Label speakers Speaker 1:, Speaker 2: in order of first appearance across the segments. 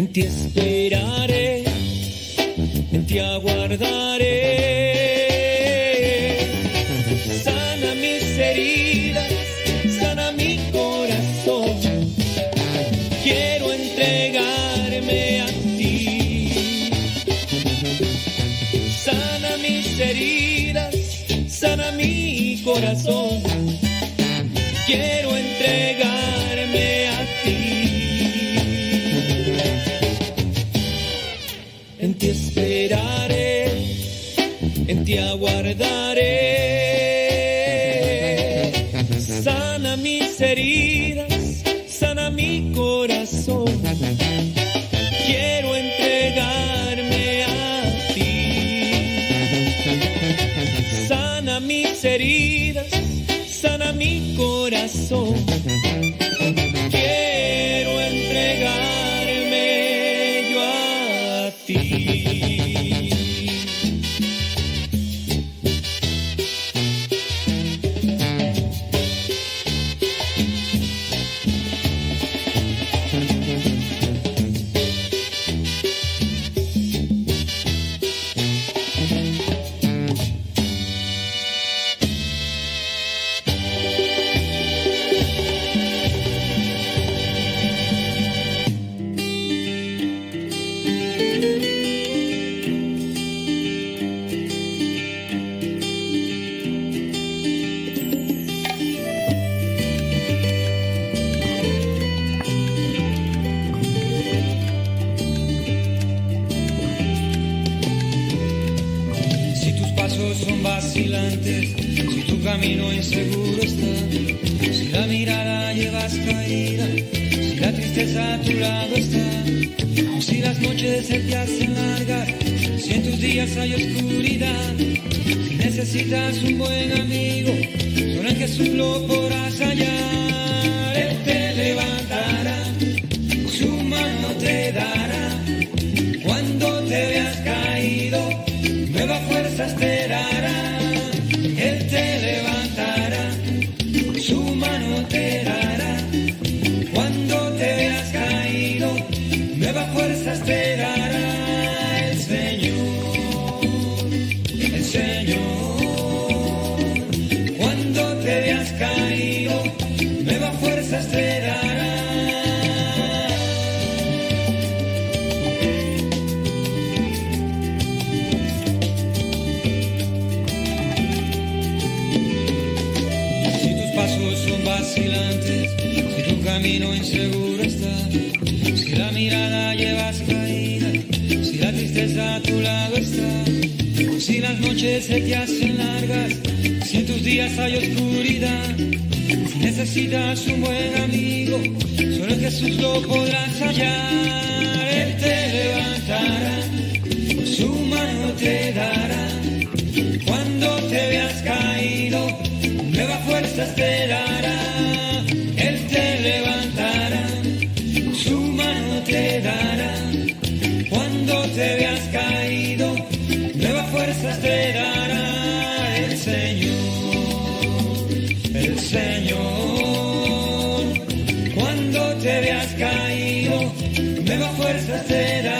Speaker 1: En ti esperaré, en ti aguardaré. Sana mis heridas, sana mi corazón. Quiero entregarme a ti. Sana mis heridas, sana mi corazón. Quiero corazón.
Speaker 2: Pasos son vacilantes, si tu camino inseguro está, si la mirada llevas caída, si la tristeza a tu lado está, si las noches se te hacen largas, si en tus días hay oscuridad, si necesitas un buen amigo, solo en Jesús lo podrás hallar. Nuevas fuerzas noches se te hacen largas, si en tus días hay oscuridad, si necesitas un buen amigo, solo en Jesús lo podrás hallar. Él te levantará, su mano te dará, cuando te veas caído, nuevas fuerzas te dará. Nuevas fuerzas te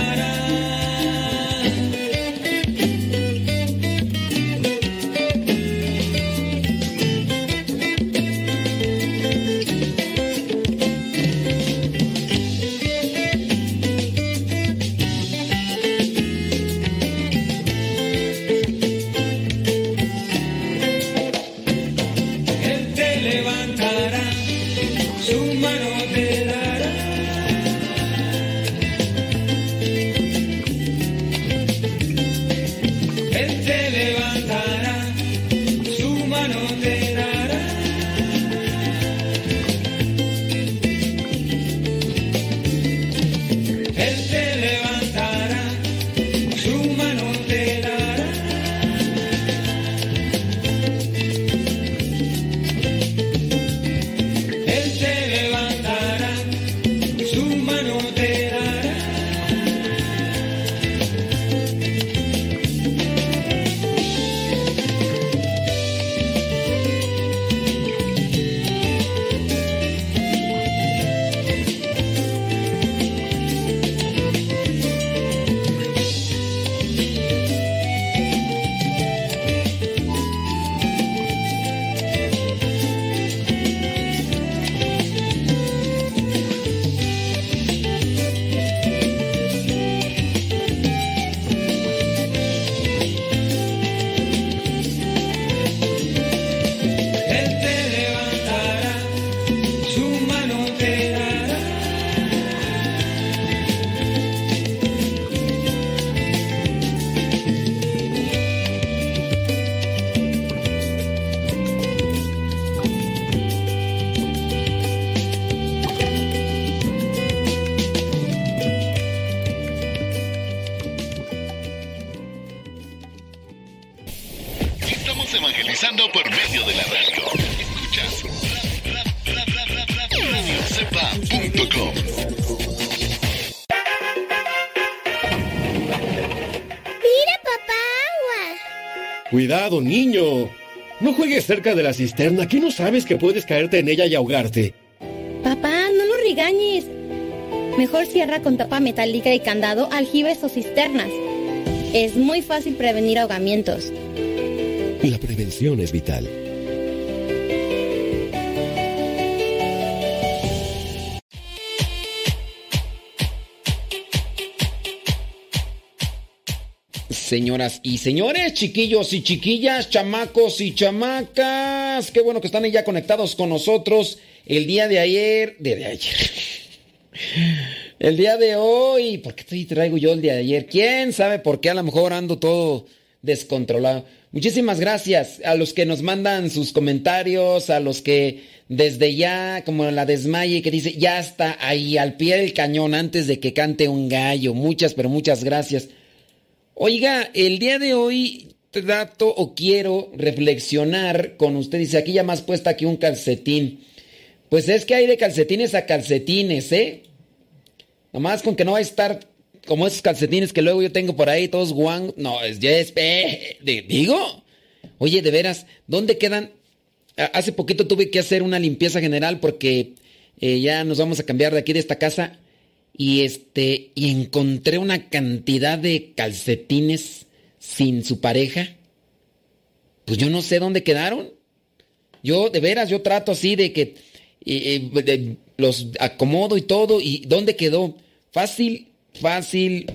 Speaker 3: Cuidado, niño. No juegues cerca de la cisterna. Aquí no sabes que puedes caerte en ella y ahogarte.
Speaker 4: Papá, no lo regañes. Mejor cierra con tapa metálica y candado aljibes o cisternas. Es muy fácil prevenir ahogamientos.
Speaker 3: La prevención es vital.
Speaker 5: Señoras y señores, chiquillos y chiquillas, chamacos y chamacas, qué bueno que están ya conectados con nosotros el día de ayer, de, ayer, el día de hoy, ¿por qué traigo yo el día de ayer? ¿Quién sabe por qué a lo mejor ando todo descontrolado? Muchísimas gracias a los que nos mandan sus comentarios, a los que desde ya, como la desmaye que dice, ya está ahí al pie del cañón antes de que cante un gallo. Muchas, pero muchas gracias. Oiga, el día de hoy trato o quiero reflexionar con usted. Dice, aquí ya más puesta que un calcetín. Pues es que hay de calcetines a calcetines, ¿eh? Nomás con que no va a estar como esos calcetines que luego yo tengo por ahí, todos guang. No, es ya es. eh, digo. Oye, de veras, ¿dónde quedan? Hace poquito tuve que hacer una limpieza general porque eh, ya nos vamos a cambiar de aquí de esta casa y este y encontré una cantidad de calcetines sin su pareja. Pues yo no sé dónde quedaron. Yo de veras yo trato así de que los acomodo y todo y dónde quedó fácil, fácil.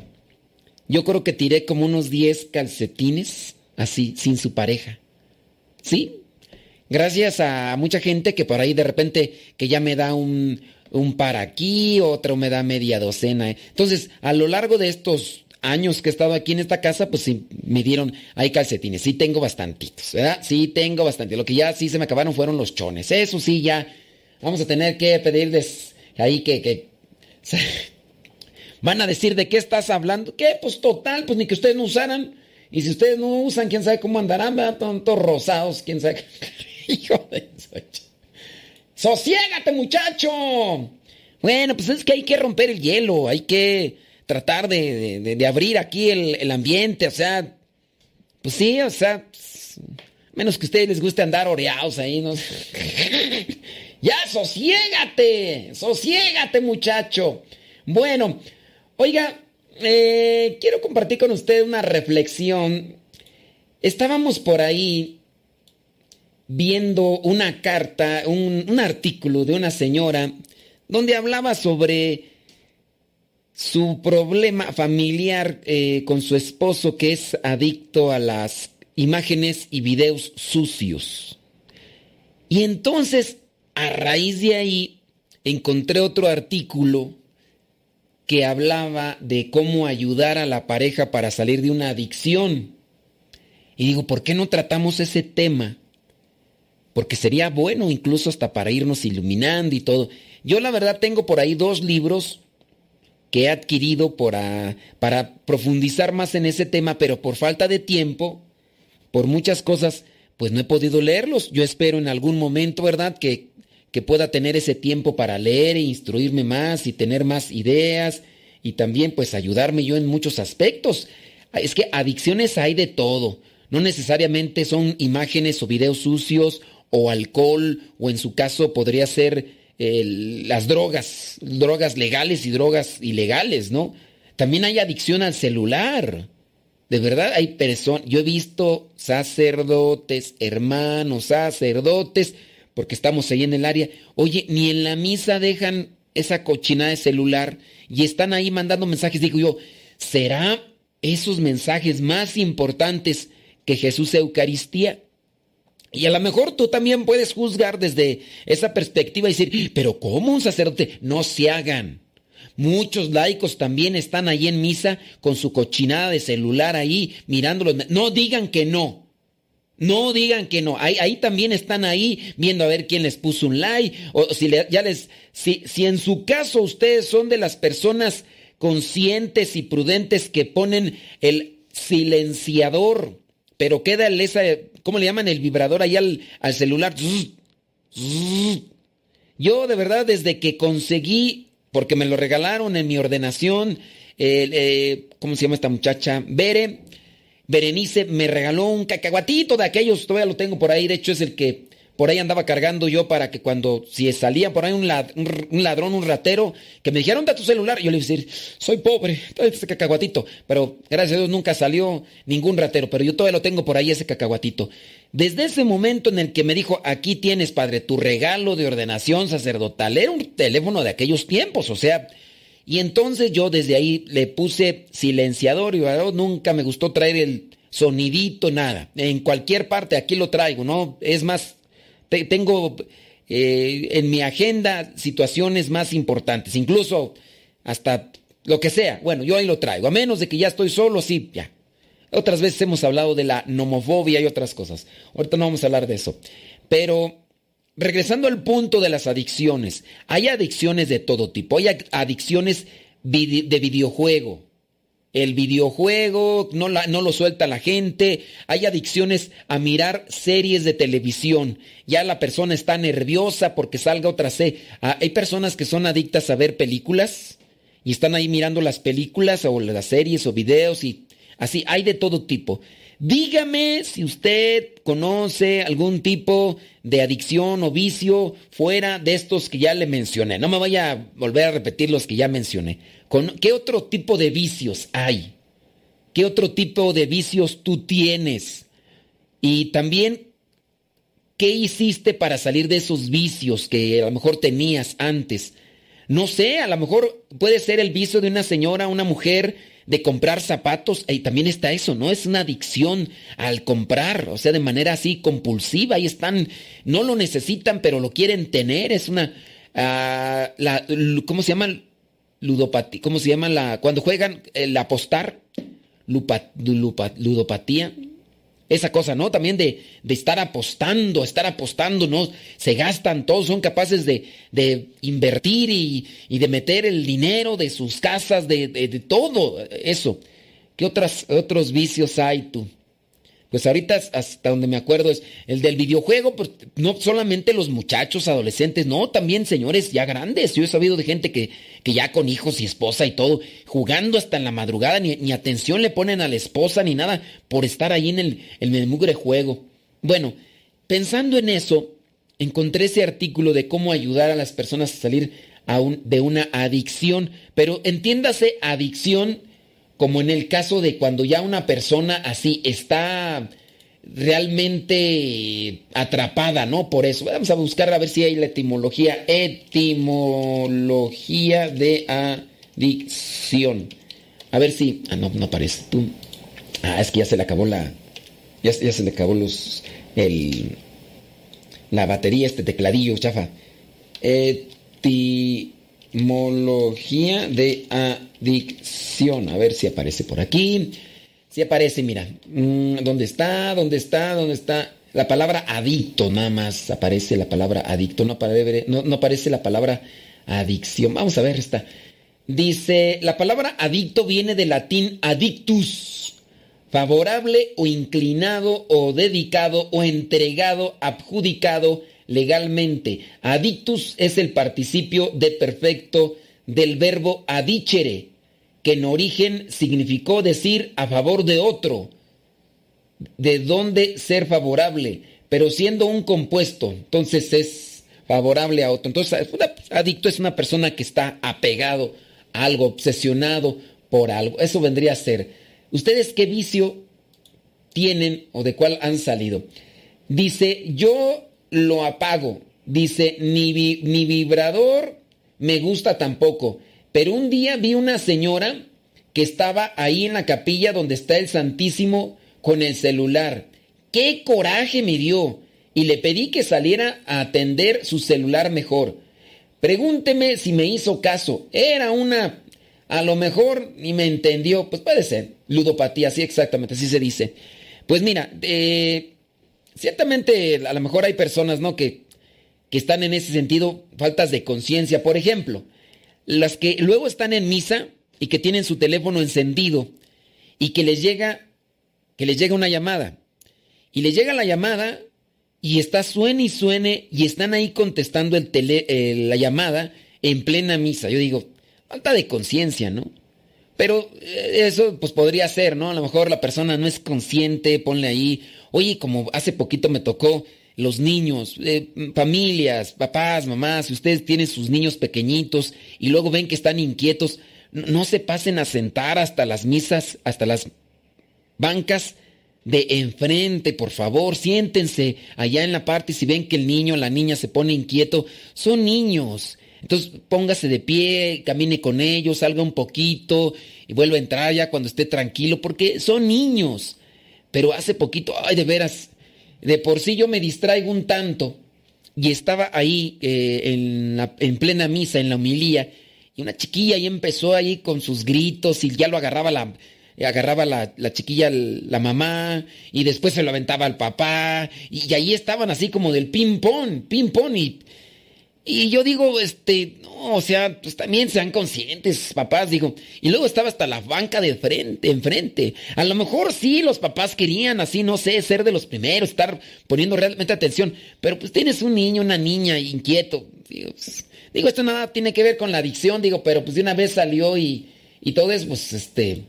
Speaker 5: Yo creo que tiré como unos 10 calcetines así sin su pareja. ¿Sí? Gracias a mucha gente que por ahí de repente que ya me da un, un par aquí, otro me da media docena. Entonces, a lo largo de estos años que he estado aquí en esta casa, pues sí, me dieron, hay calcetines, sí tengo bastantitos, ¿verdad? Sí tengo bastante. Lo que ya sí se me acabaron fueron los chones. Eso sí, ya vamos a tener que pedirles ahí que... que Van a decir, ¿de qué estás hablando? ¿Qué? Pues total, pues ni que ustedes no usaran. Y si ustedes no usan, quién sabe cómo andarán, ¿verdad? Tontos rosados, quién sabe. Hijo de eso. ¡Sosiégate, muchacho! Bueno, pues es que hay que romper el hielo, hay que tratar de, de- abrir aquí el, el ambiente, o sea, pues sí, o sea, pues, menos que a ustedes les guste andar oreados ahí, ¿no? ya, sosiégate, sosiégate, muchacho. Bueno, oiga, eh, quiero compartir con usted una reflexión. Estábamos por ahí viendo una carta, un, artículo de una señora donde hablaba sobre su problema familiar eh, con su esposo que es adicto a las imágenes y videos sucios. Y entonces, a raíz de ahí, encontré otro artículo que hablaba de cómo ayudar a la pareja para salir de una adicción. Y digo, ¿por qué no tratamos ese tema? Porque sería bueno incluso hasta para irnos iluminando y todo. Yo la verdad tengo por ahí dos libros que he adquirido para, para profundizar más en ese tema, pero por falta de tiempo, por muchas cosas, pues no he podido leerlos. Yo espero en algún momento, ¿verdad? Que, que pueda tener ese tiempo para leer e instruirme más y tener más ideas y también pues ayudarme yo en muchos aspectos. Es que adicciones hay de todo. No necesariamente son imágenes o videos sucios o alcohol o en su caso podría ser el- las drogas, drogas legales y drogas ilegales, ¿no? También hay adicción al celular. De verdad hay personas, yo he visto sacerdotes, hermanos, sacerdotes, porque estamos ahí en el área. Oye, ni en la misa dejan esa cochinada de celular y están ahí mandando mensajes. Digo yo, ¿será esos mensajes más importantes que Jesús Eucaristía? Y a lo mejor tú también puedes juzgar desde esa perspectiva y decir, pero ¿cómo un sacerdote? No se hagan. Muchos laicos también están ahí en misa con su cochinada de celular ahí mirándolo. No digan que no. No digan que no. Ahí, ahí también están ahí viendo a ver quién les puso un like. O si ya les. Si, si en su caso ustedes son de las personas conscientes y prudentes que ponen el silenciador, pero queda esa, ¿cómo le llaman? El vibrador ahí al, al celular. Yo de verdad desde que conseguí, porque me lo regalaron en mi ordenación, eh, ¿cómo se llama esta muchacha? Bere. Berenice me regaló un cacahuatito de aquellos, todavía lo tengo por ahí, de hecho es el que por ahí andaba cargando yo para que cuando, si salía por ahí un, ladrón, un ratero, que me dijeron, da tu celular, yo le iba a decir, soy pobre, ese cacahuatito. Pero gracias a Dios nunca salió ningún ratero, pero yo todavía lo tengo por ahí ese cacahuatito. Desde ese momento en el que me dijo, aquí tienes, padre, tu regalo de ordenación sacerdotal, era un teléfono de aquellos tiempos, o sea, y entonces yo desde ahí le puse silenciador y nunca me gustó traer el sonidito, nada. En cualquier parte aquí lo traigo, ¿no? Es más, tengo eh, en mi agenda situaciones más importantes, incluso hasta lo que sea. Bueno, yo ahí lo traigo, a menos de que ya estoy solo, sí, ya. Otras veces hemos hablado de la nomofobia y otras cosas. Ahorita no vamos a hablar de eso. Pero regresando al punto de las adicciones, hay adicciones de todo tipo. Hay adicciones de videojuego, el videojuego, no, no lo suelta la gente, hay adicciones a mirar series de televisión, ya la persona está nerviosa porque salga otra serie. Ah, hay personas que son adictas a ver películas y están ahí mirando las películas o las series o videos y así, hay de todo tipo. Dígame si usted conoce algún tipo de adicción o vicio fuera de estos que ya le mencioné. No me vaya a volver a repetir los que ya mencioné. ¿Qué otro tipo de vicios hay? ¿Qué otro tipo de vicios tú tienes? Y también, ¿qué hiciste para salir de esos vicios que a lo mejor tenías antes? No sé, a lo mejor puede ser el vicio de una señora, una mujer, de comprar zapatos. Y también está eso, ¿no? Es una adicción al comprar, o sea, de manera así compulsiva. Y están, no lo necesitan, pero lo quieren tener. Es una, ah, la, ¿cómo se llama? ludopatía, ¿cómo se llama la cuando juegan el apostar? ludopatía. Esa cosa, ¿no? También de, de, estar apostando, estar apostando, ¿no? Se gastan, todos son capaces de, de invertir y, y, de meter el dinero de sus casas, de, de, todo eso. ¿Qué otras, otros vicios hay tú? Pues ahorita hasta donde me acuerdo es el del videojuego, pues no solamente los muchachos, adolescentes, no, también señores ya grandes. Yo he sabido de gente que, que ya con hijos y esposa y todo, jugando hasta en la madrugada, ni, atención le ponen a la esposa ni nada por estar ahí en el, en el mugre juego. Bueno, pensando en eso, encontré ese artículo de cómo ayudar a las personas a salir de una adicción, pero entiéndase adicción como en el caso de cuando ya una persona así está realmente atrapada, ¿no? Por eso. Vamos a buscar a ver si hay la etimología. Etimología de adicción. A ver si. Ah, no, no aparece. Tú. Ah, es que ya se le acabó la. Ya, ya se le acabó los. El. La batería, este tecladillo, chafa. Etimología de adicción Dicción. A ver si aparece por aquí. Si aparece, mira. Mm, ¿Dónde está? ¿Dónde está? ¿Dónde está? La palabra adicto, nada más aparece la palabra adicto. No no, aparece la palabra adicción. Vamos a ver esta. Dice, la palabra adicto viene del latín adictus, favorable o inclinado o dedicado o entregado, adjudicado legalmente. Adictus es el participio de perfecto del verbo adicere, que en origen significó decir a favor de otro, de dónde ser favorable, pero siendo un compuesto, entonces es favorable a otro. Entonces, adicto es una persona que está apegado a algo, obsesionado por algo. Eso vendría a ser. ¿Ustedes qué vicio tienen o de cuál han salido? Dice, yo lo apago. Dice, ni, ni vibrador me gusta tampoco. Pero un día vi una señora que estaba ahí en la capilla donde está el Santísimo con el celular. ¡Qué coraje me dio! Y le pedí que saliera a atender su celular mejor. Pregúnteme si me hizo caso. Era una... A lo mejor ni me entendió. Pues puede ser. Ludopatía, sí, exactamente, así se dice. Pues mira, eh, ciertamente a lo mejor hay personas, ¿no? Que que están en ese sentido faltas de conciencia. Por ejemplo, las que luego están en misa y que tienen su teléfono encendido y que les llega que les llega una llamada y les llega la llamada y está suene y suene y están ahí contestando el tele, la llamada en plena misa. Yo digo, falta de conciencia, ¿no? Pero eh, eso pues podría ser, ¿no? A lo mejor la persona no es consciente, ponle ahí, oye, como hace poquito me tocó los niños, eh, familias, papás, mamás, si ustedes tienen sus niños pequeñitos y luego ven que están inquietos, no se pasen a sentar hasta las misas, hasta las bancas de enfrente, por favor, siéntense allá en la parte si ven que el niño o la niña se pone inquieto, son niños. Entonces póngase de pie, camine con ellos, salga un poquito y vuelva a entrar ya cuando esté tranquilo, porque son niños. Pero hace poquito, ay, de veras, de por sí yo me distraigo un tanto y estaba ahí eh, en, en plena misa, en la homilía, y una chiquilla ahí empezó ahí con sus gritos y ya lo agarraba la, agarraba la, la, chiquilla la mamá y después se lo aventaba al papá y, ahí estaban así como del ping pong, ping pong y, y yo digo, este, no, o sea, pues también sean conscientes, papás, digo, y luego estaba hasta la banca de frente, enfrente. A lo mejor sí los papás querían así, no sé, ser de los primeros, estar poniendo realmente atención, pero pues tienes un niño, una niña inquieto, digo, pues, digo esto nada tiene que ver con la adicción, digo, pero pues de una vez salió y, y todo es, pues, este,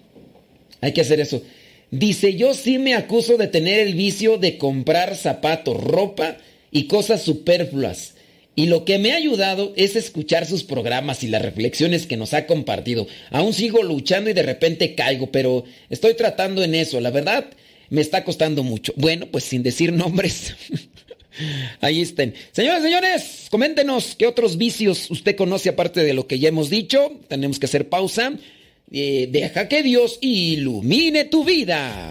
Speaker 5: hay que hacer eso. Dice, yo sí me acuso de tener el vicio de comprar zapatos, ropa y cosas superfluas. Y lo que me ha ayudado es escuchar sus programas y las reflexiones que nos ha compartido. Aún sigo luchando y de repente caigo, pero estoy tratando en eso. La verdad, me está costando mucho. Bueno, pues sin decir nombres. Ahí estén. Señores, señores, coméntenos qué otros vicios usted conoce aparte de lo que ya hemos dicho. Tenemos que hacer pausa. Eh, deja que Dios ilumine tu vida.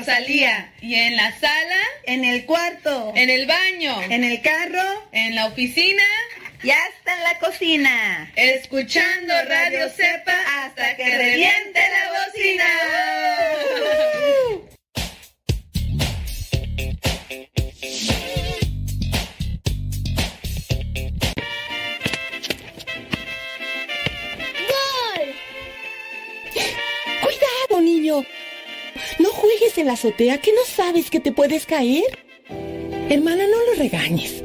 Speaker 6: Rosalía. Y en la sala,
Speaker 7: en el cuarto,
Speaker 6: en el baño,
Speaker 7: en el carro,
Speaker 6: en la oficina
Speaker 7: y hasta en la cocina.
Speaker 6: Escuchando Radio Cepa hasta que reviente la bocina.
Speaker 8: ¡Gol! ¡Cuidado, niño! No juegues en la azotea, que no sabes que te puedes caer. Hermana, no lo regañes.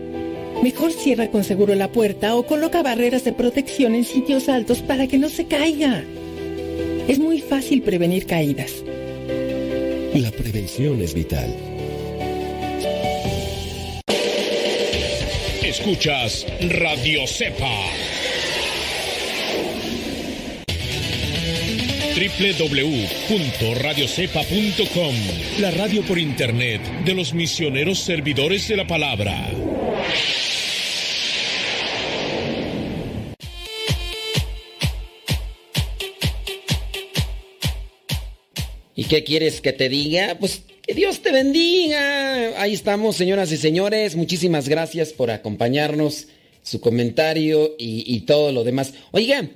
Speaker 8: Mejor cierra con seguro la puerta o coloca barreras de protección en sitios altos para que no se caiga. Es muy fácil prevenir caídas.
Speaker 3: La prevención es vital.
Speaker 9: Escuchas Radio Cepa. www.radiocepa.com La radio por internet de los misioneros servidores de la palabra.
Speaker 5: ¿Y qué quieres que te diga? Pues que Dios te bendiga. Ahí estamos, señoras y señores. Muchísimas gracias por acompañarnos, su comentario y, todo lo demás. Oiga,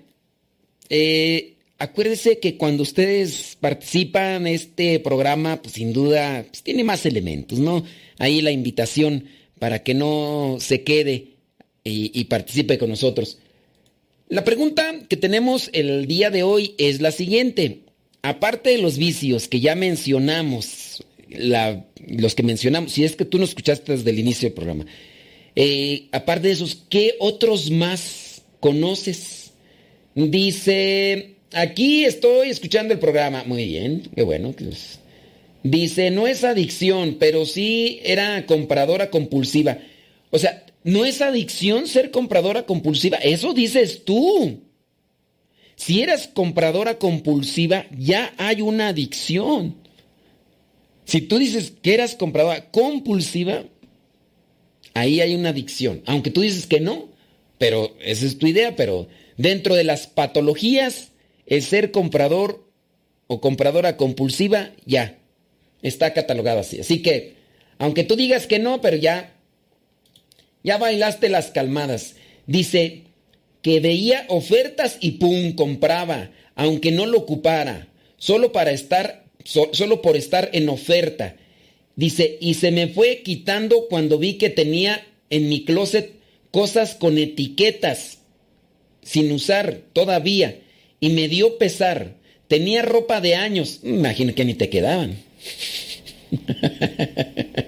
Speaker 5: eh, acuérdese que cuando ustedes participan este programa, pues sin duda pues, tiene más elementos, ¿no? Ahí la invitación para que no se quede y, y participe con nosotros. La pregunta que tenemos el día de hoy es la siguiente aparte de los vicios que ya mencionamos, los que mencionamos, si es que tú no escuchaste desde el inicio del programa, eh, aparte de esos, ¿qué otros más conoces? Dice, aquí estoy escuchando el programa. Muy bien, qué bueno. Dice, no es adicción, pero sí era compradora compulsiva. O sea, no es adicción ser compradora compulsiva, eso dices tú. Si eres compradora compulsiva, ya hay una adicción. Si tú dices que eras compradora compulsiva, ahí hay una adicción. Aunque tú dices que no, pero esa es tu idea, pero dentro de las patologías, el ser comprador o compradora compulsiva, ya, está catalogado así. Así que, aunque tú digas que no, pero ya, ya bailaste las calmadas. Dice, que veía ofertas y pum, compraba, aunque no lo ocupara, solo para estar, solo por estar en oferta. Dice, y se me fue quitando cuando vi que tenía en mi closet cosas con etiquetas, sin usar todavía, y me dio pesar. Tenía ropa de años, imagino que ni te quedaban.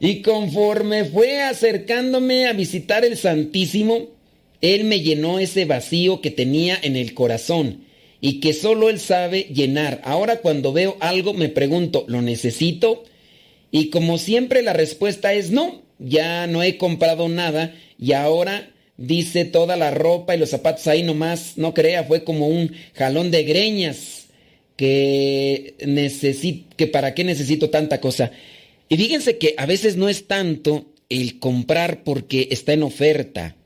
Speaker 5: y conforme fue acercándome a visitar el Santísimo, él me llenó ese vacío que tenía en el corazón y que solo Él sabe llenar. Ahora cuando veo algo me pregunto, ¿lo necesito? Y como siempre la respuesta es no, ya no he comprado nada y ahora dice toda la ropa y los zapatos ahí nomás, no crea, fue como un jalón de greñas que necesito, que para qué necesito tanta cosa. Y fíjense que a veces no es tanto el comprar porque está en oferta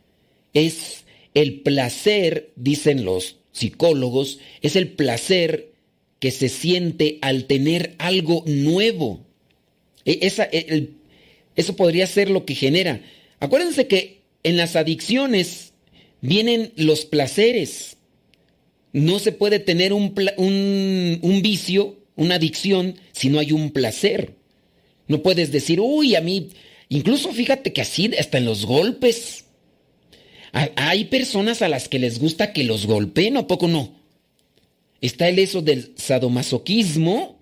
Speaker 5: es el placer, dicen los psicólogos, es el placer que se siente al tener algo nuevo. E, esa, e, eso podría ser lo que genera. Acuérdense que en las adicciones vienen los placeres. No se puede tener un, vicio, una adicción, si no hay un placer. No puedes decir, uy, a mí, incluso fíjate que así, hasta en los golpes, hay personas a las que les gusta que los golpeen, ¿o poco no? Está el eso del sadomasoquismo,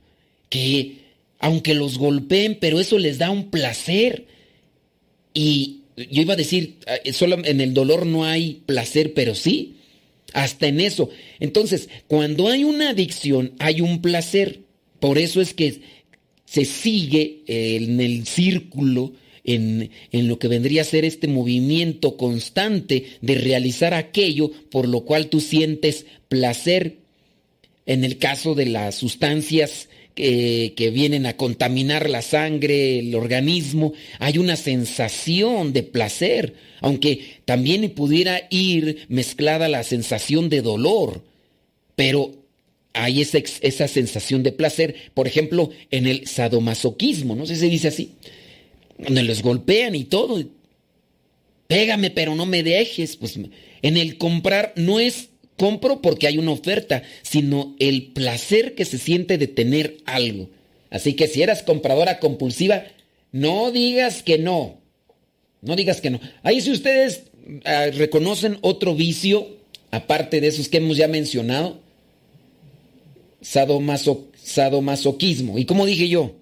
Speaker 5: que aunque los golpeen, pero eso les da un placer. Y yo iba a decir, eh, solo en el dolor no hay placer, pero sí, hasta en eso. Entonces, cuando hay una adicción, hay un placer. Por eso es que se sigue en el círculo en, lo que vendría a ser este movimiento constante de realizar aquello por lo cual tú sientes placer. En el caso de las sustancias que, que, vienen a contaminar la sangre, el organismo, hay una sensación de placer, aunque también pudiera ir mezclada la sensación de dolor, pero hay esa, esa sensación de placer, por ejemplo, en el sadomasoquismo, no sé si se dice así, donde los golpean y todo. Pégame, pero no me dejes. Pues en el comprar no es compro porque hay una oferta, sino el placer que se siente de tener algo. Así que si eras compradora compulsiva, no digas que no. No digas que no. Ahí si ustedes ah, reconocen otro vicio, aparte de esos que hemos ya mencionado, sadomasoquismo. ¿Y cómo dije yo?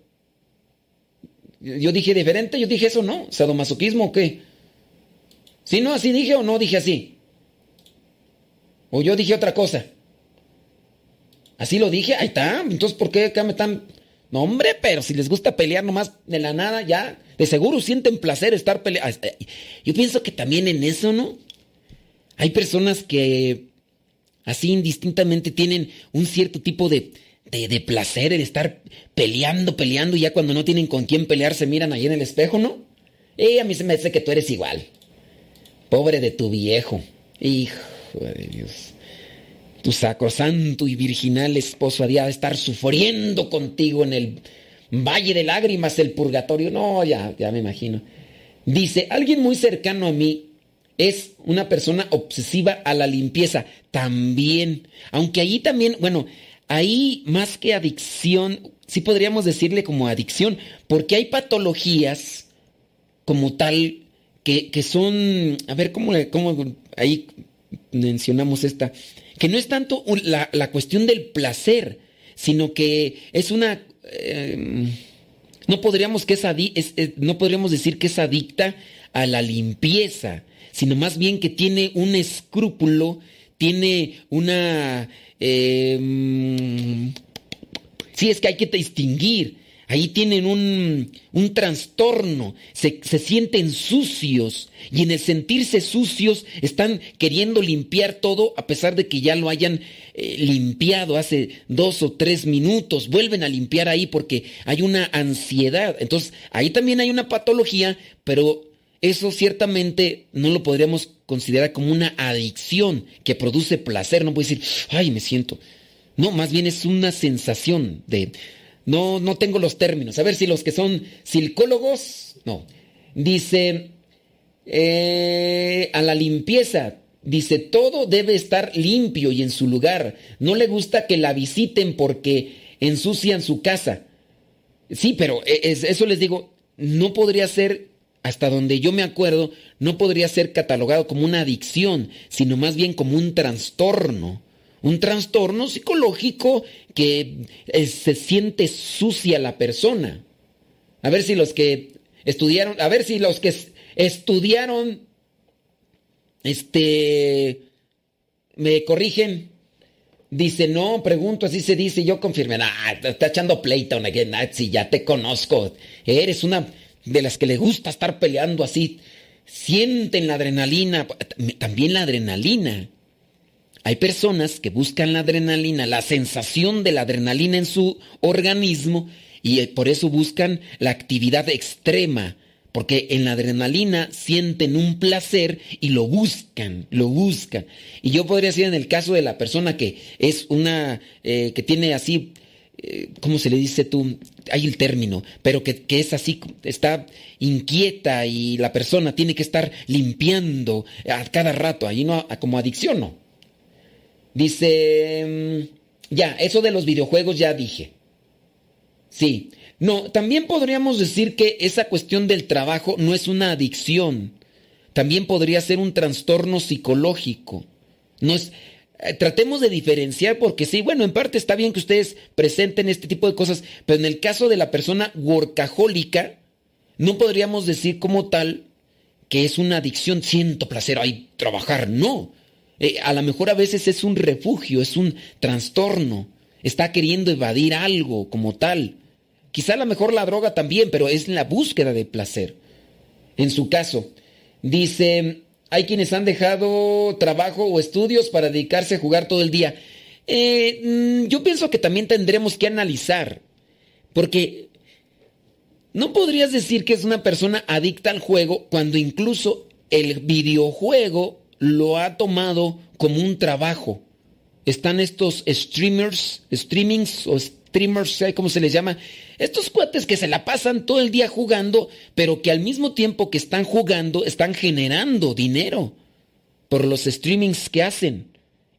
Speaker 5: Yo dije diferente, yo dije eso, ¿no? ¿Sadomasoquismo o qué? ¿Sí, no? ¿Así dije o no dije así? ¿O yo dije otra cosa? ¿Así lo dije? Ahí está. Entonces, ¿por qué acá me están No, hombre, pero si les gusta pelear nomás de la nada, ya, de seguro sienten placer estar peleando. Yo pienso que también en eso, ¿no? Hay personas que así indistintamente tienen un cierto tipo de, de, placer en estar peleando, peleando, y ya cuando no tienen con quién pelear se miran ahí en el espejo, ¿no? Y a mí se me dice que tú eres igual. Pobre de tu viejo. Hijo de Dios. Tu sacrosanto y virginal esposo había de estar sufriendo contigo en el valle de lágrimas, el purgatorio. No, ya, ya me imagino. Dice, alguien muy cercano a mí es una persona obsesiva a la limpieza. También. Aunque allí también, bueno, ahí más que adicción, sí podríamos decirle como adicción, porque hay patologías como tal que, son, a ver, ¿cómo, ¿cómo, ahí mencionamos esta? Que no es tanto la, cuestión del placer, sino que es una... Em, no, podríamos que no podríamos decir que es adicta a la limpieza, sino más bien que tiene un escrúpulo, tiene una eh, sí, es que hay que distinguir. Ahí tienen un, un trastorno, se, sienten sucios y en el sentirse sucios están queriendo limpiar todo a pesar de que ya lo hayan eh, limpiado hace dos o tres minutos. Vuelven a limpiar ahí porque hay una ansiedad. Entonces, ahí también hay una patología, pero eso ciertamente no lo podríamos considerar como una adicción que produce placer. No puede decir, ay, me siento. No, más bien es una sensación de... No, no tengo los términos. A ver si los que son psicólogos, no. Dice, eh, a la limpieza, dice, todo debe estar limpio y en su lugar. No le gusta que la visiten porque ensucian su casa. Sí, pero e, eso les digo, no podría ser hasta donde yo me acuerdo, no podría ser catalogado como una adicción, sino más bien como un trastorno. Un trastorno psicológico que eh, se siente sucia la persona. A ver si los que estudiaron, a ver si los que estudiaron, este, me corrigen. Dice, no, pregunto, así se dice, yo confirmé, ah, está echando pleito, si ya te conozco, eres una de las que le gusta estar peleando así, sienten la adrenalina, también la adrenalina. Hay personas que buscan la adrenalina, la sensación de la adrenalina en su organismo y por eso buscan la actividad extrema, porque en la adrenalina sienten un placer y lo buscan, lo buscan. Y yo podría decir en el caso de la persona que es una, eh, que tiene así eh, ¿cómo se le dice tú? Hay el término, pero que, es así, está inquieta y la persona tiene que estar limpiando a cada rato, ahí no, como adicción no. Dice, mm, ya, eso de los videojuegos ya dije. Sí, no, también podríamos decir que esa cuestión del trabajo no es una adicción, también podría ser un trastorno psicológico. No es, eh, tratemos de diferenciar porque sí, bueno, en parte está bien que ustedes presenten este tipo de cosas, pero en el caso de la persona workahólica, no podríamos decir como tal que es una adicción, siento placer, ay, trabajar, no. Eh, a lo mejor a veces es un refugio, es un trastorno, está queriendo evadir algo como tal. Quizá a lo mejor la droga también, pero es la búsqueda de placer. En su caso, dice, hay quienes han dejado trabajo o estudios para dedicarse a jugar todo el día. Eh, mm, yo pienso que también tendremos que analizar, porque no podrías decir que es una persona adicta al juego cuando incluso el videojuego lo ha tomado como un trabajo. Están estos streamers, streamings o streamers, ¿cómo se les llama? Estos cuates que se la pasan todo el día jugando, pero que al mismo tiempo que están jugando, están generando dinero por los streamings que hacen.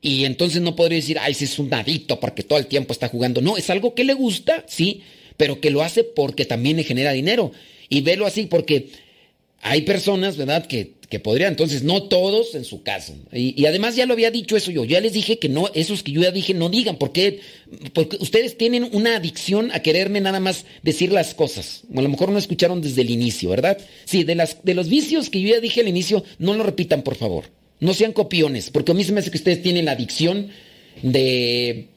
Speaker 5: Y entonces no podría decir, ay, si es un adicto porque todo el tiempo está jugando. No, es algo que le gusta, sí, pero que lo hace porque también le genera dinero. Y velo así porque hay personas, ¿verdad?, que que podría, entonces no todos en su caso. Y, además ya lo había dicho eso yo, ya les dije que no, esos que yo ya dije no digan, porque, porque ustedes tienen una adicción a quererme nada más decir las cosas. a lo mejor no escucharon desde el inicio, ¿verdad? Sí, de, las, de los vicios que yo ya dije al inicio, no lo repitan, por favor. No sean copiones, porque a mí se me hace que ustedes tienen la adicción de,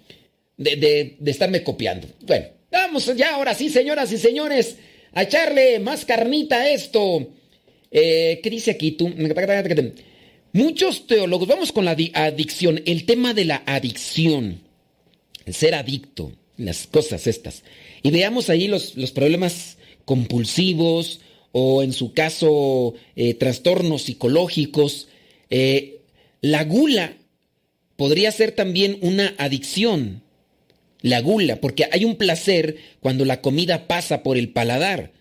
Speaker 5: de, de, de estarme copiando. Bueno, Vamos ya, ahora sí, señoras y señores, a echarle más carnita a esto. Eh, ¿Qué dice aquí tú? Muchos teólogos, vamos con la adicción, el tema de la adicción, el ser adicto, las cosas estas. Y veamos ahí los, los problemas compulsivos o en su caso eh, trastornos psicológicos. Eh, la gula podría ser también una adicción. La gula, porque hay un placer cuando la comida pasa por el paladar.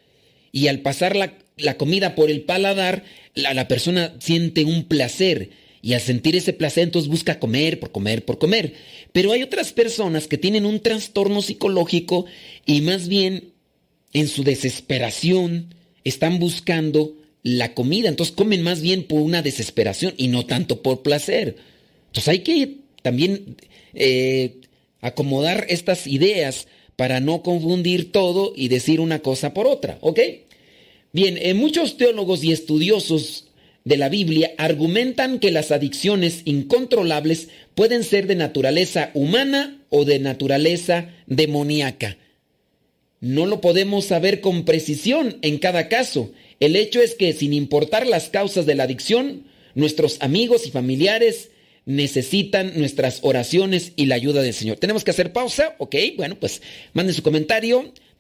Speaker 5: Y al pasar la, la comida por el paladar, la, la, persona siente un placer. Y al sentir ese placer, entonces busca comer, por comer, por comer. Pero hay otras personas que tienen un trastorno psicológico y más bien en su desesperación están buscando la comida. Entonces comen más bien por una desesperación y no tanto por placer. Entonces hay que también eh, acomodar estas ideas para no confundir todo y decir una cosa por otra, ¿ok? Bien, eh, muchos teólogos y estudiosos de la Biblia argumentan que las adicciones incontrolables pueden ser de naturaleza humana o de naturaleza demoníaca. No lo podemos saber con precisión en cada caso. El hecho es que sin importar las causas de la adicción, nuestros amigos y familiares necesitan nuestras oraciones y la ayuda del Señor. Tenemos que hacer pausa, ¿ok? Bueno, pues manden su comentario.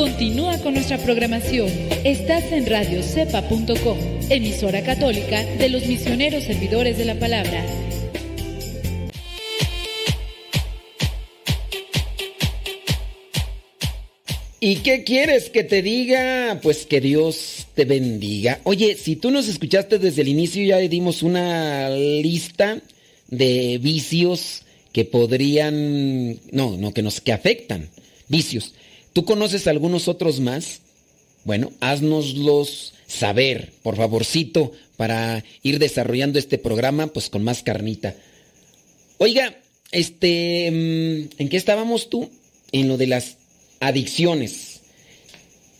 Speaker 10: Continúa con nuestra programación. Estás en radiocepa.com, emisora católica de los misioneros servidores de la palabra.
Speaker 5: ¿Y qué quieres que te diga? Pues que Dios te bendiga. Oye, si tú nos escuchaste desde el inicio, ya dimos una lista de vicios que podrían, no, no, que nos, que afectan, vicios. ¿Tú conoces algunos otros más? Bueno, haznoslos saber, por favorcito, para ir desarrollando este programa pues con más carnita. Oiga, este, mm, ¿en qué estábamos tú? En lo de las adicciones.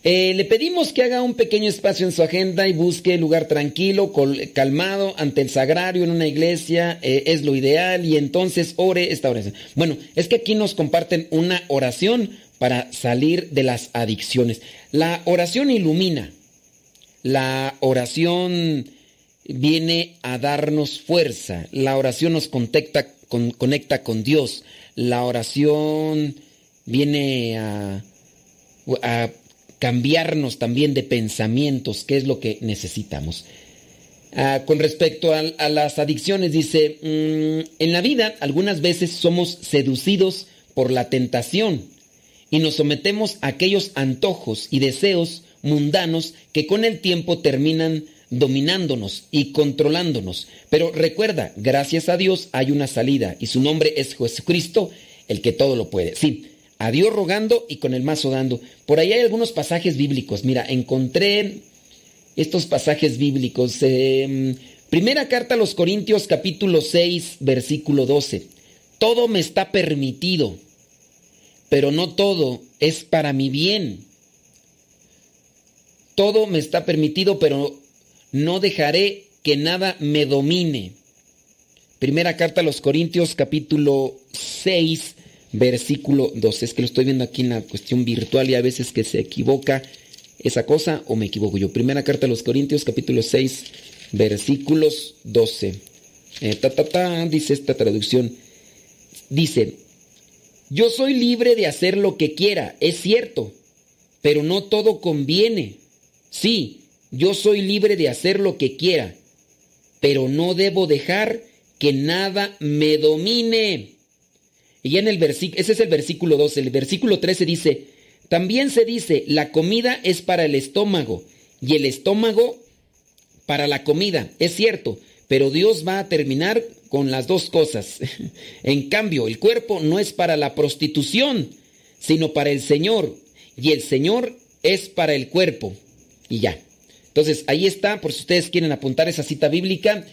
Speaker 5: Eh, le pedimos que haga un pequeño espacio en su agenda y busque lugar tranquilo, calmado, ante el sagrario, en una iglesia, eh, es lo ideal, y entonces ore esta oración. Bueno, es que aquí nos comparten una oración para salir de las adicciones. La oración ilumina. La oración viene a darnos fuerza. La oración nos conecta con, Dios. La oración viene a, cambiarnos también de pensamientos, que es lo que necesitamos. Ah, con respecto a, las adicciones, dice, mmm, en la vida algunas veces somos seducidos por la tentación y nos sometemos a aquellos antojos y deseos mundanos que con el tiempo terminan dominándonos y controlándonos. Pero recuerda, gracias a Dios hay una salida y su nombre es Jesucristo, el que todo lo puede. Sí, a Dios rogando y con el mazo dando. Por ahí hay algunos pasajes bíblicos. Mira, encontré estos pasajes bíblicos. Eh, primera carta a los Corintios capítulo 6, versículo 12. Todo me está permitido, pero no todo es para mi bien. Todo me está permitido, pero no dejaré que nada me domine. Primera carta a los Corintios capítulo 6, versículo 12. Es que lo estoy viendo aquí en la cuestión virtual y a veces que se equivoca esa cosa o me equivoco yo. Primera carta a los Corintios capítulo 6, versículos 12. Eh, ta, ta, ta, dice esta traducción. Dice, yo soy libre de hacer lo que quiera, es cierto, pero no todo conviene. Sí, yo soy libre de hacer lo que quiera, pero no debo dejar que nada me domine. Y en el versículo, ese es el versículo 12, el versículo 13 dice, también se dice, la comida es para el estómago y el estómago para la comida. Es cierto, pero Dios va a terminar con las dos cosas. en cambio, el cuerpo no es para la prostitución, sino para el Señor, y el Señor es para el cuerpo. Y ya. Entonces, ahí está, por si ustedes quieren apuntar esa cita bíblica,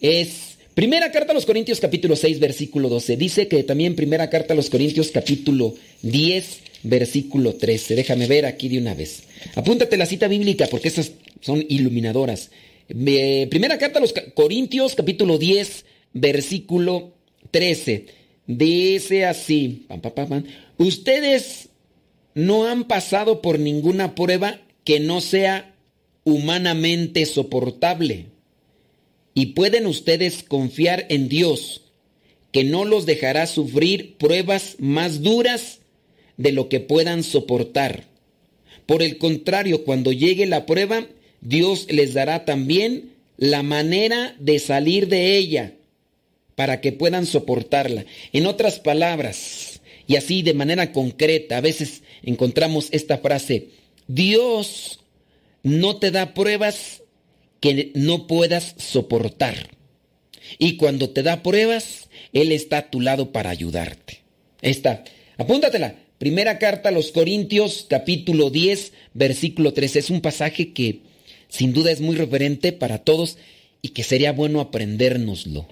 Speaker 5: es Primera carta a los Corintios capítulo 6 versículo 12. Dice que también primera carta a los Corintios capítulo 10 versículo 13. Déjame ver aquí de una vez. Apúntate la cita bíblica porque estas son iluminadoras. primera carta a los Corintios capítulo 10 versículo 13. Dice así, ustedes no han pasado por ninguna prueba que no sea humanamente soportable. Y pueden ustedes confiar en Dios, que no los dejará sufrir pruebas más duras de lo que puedan soportar. Por el contrario, cuando llegue la prueba, Dios les dará también la manera de salir de ella para que puedan soportarla. En otras palabras, y así de manera concreta, a veces encontramos esta frase, Dios no te da pruebas que no puedas soportar. Y cuando te da pruebas, Él está a tu lado para ayudarte. Esta, apúntatela. Primera carta a los Corintios, capítulo 10, versículo 13. Es un pasaje que sin duda es muy referente para todos y que sería bueno aprendérnoslo.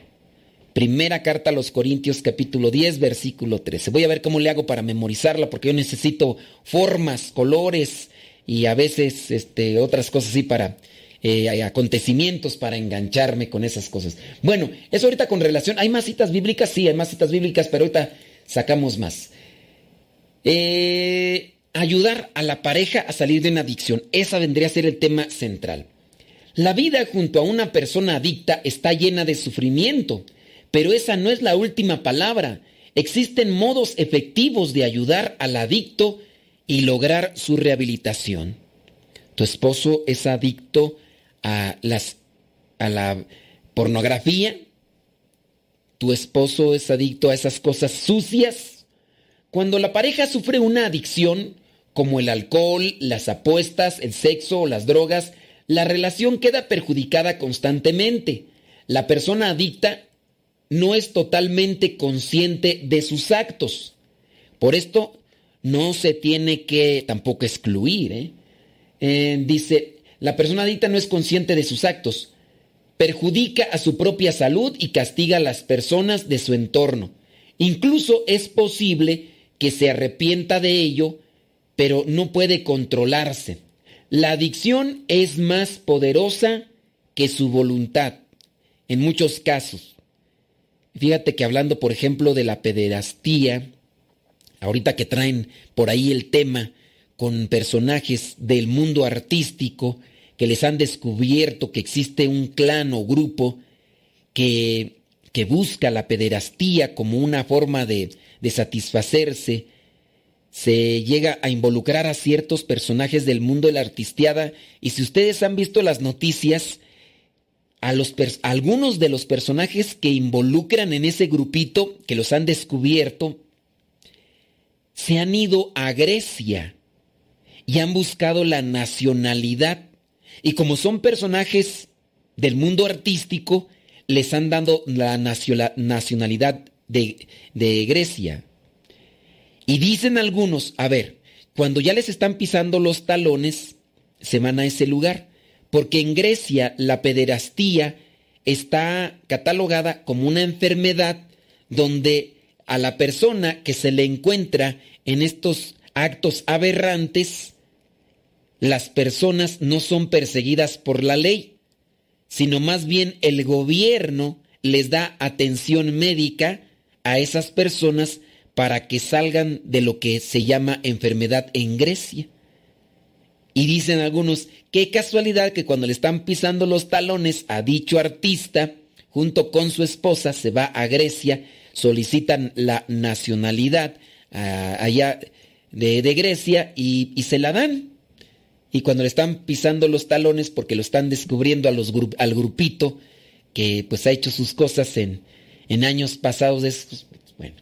Speaker 5: Primera carta a los Corintios, capítulo 10, versículo 13. Voy a ver cómo le hago para memorizarla, porque yo necesito formas, colores, y a veces este, otras cosas así para eh, acontecimientos para engancharme con esas cosas. Bueno, eso ahorita con relación, ¿hay más citas bíblicas? Sí, hay más citas bíblicas, pero ahorita sacamos más. Eh, ayudar a la pareja a salir de una adicción, esa vendría a ser el tema central. La vida junto a una persona adicta está llena de sufrimiento, pero esa no es la última palabra. Existen modos efectivos de ayudar al adicto y lograr su rehabilitación. Tu esposo es adicto a, las, a la pornografía. Tu esposo es adicto a esas cosas sucias. Cuando la pareja sufre una adicción, como el alcohol, las apuestas, el sexo o las drogas, la relación queda perjudicada constantemente. La persona adicta no es totalmente consciente de sus actos. Por esto no se tiene que tampoco excluir. ¿eh? Eh, dice, la persona adicta no es consciente de sus actos, perjudica a su propia salud y castiga a las personas de su entorno. Incluso es posible que se arrepienta de ello, pero no puede controlarse. La adicción es más poderosa que su voluntad, en muchos casos. Fíjate que hablando, por ejemplo, de la pederastía, ahorita que traen por ahí el tema con personajes del mundo artístico que les han descubierto que existe un clan o grupo que, que busca la pederastía como una forma de, de satisfacerse, se llega a involucrar a ciertos personajes del mundo de la artisteada. Y si ustedes han visto las noticias, a, los algunos de los personajes que involucran en ese grupito, que los han descubierto, se han ido a Grecia y han buscado la nacionalidad Y como son personajes del mundo artístico, les han dado la nacionalidad de, de Grecia. Y dicen algunos, a ver, cuando ya les están pisando los talones, se van a ese lugar, porque en Grecia la pederastía está catalogada como una enfermedad donde a la persona que se le encuentra en estos actos aberrantes, las personas no son perseguidas por la ley, sino más bien el gobierno les da atención médica a esas personas para que salgan de lo que se llama enfermedad en Grecia. Y dicen algunos, qué casualidad que cuando le están pisando los talones a dicho artista, junto con su esposa, se va a Grecia, solicitan la nacionalidad ah, allá de, Grecia y, se la dan. Y cuando le están pisando los talones, porque lo están descubriendo al grupito que pues ha hecho sus cosas en, en años pasados, es, bueno.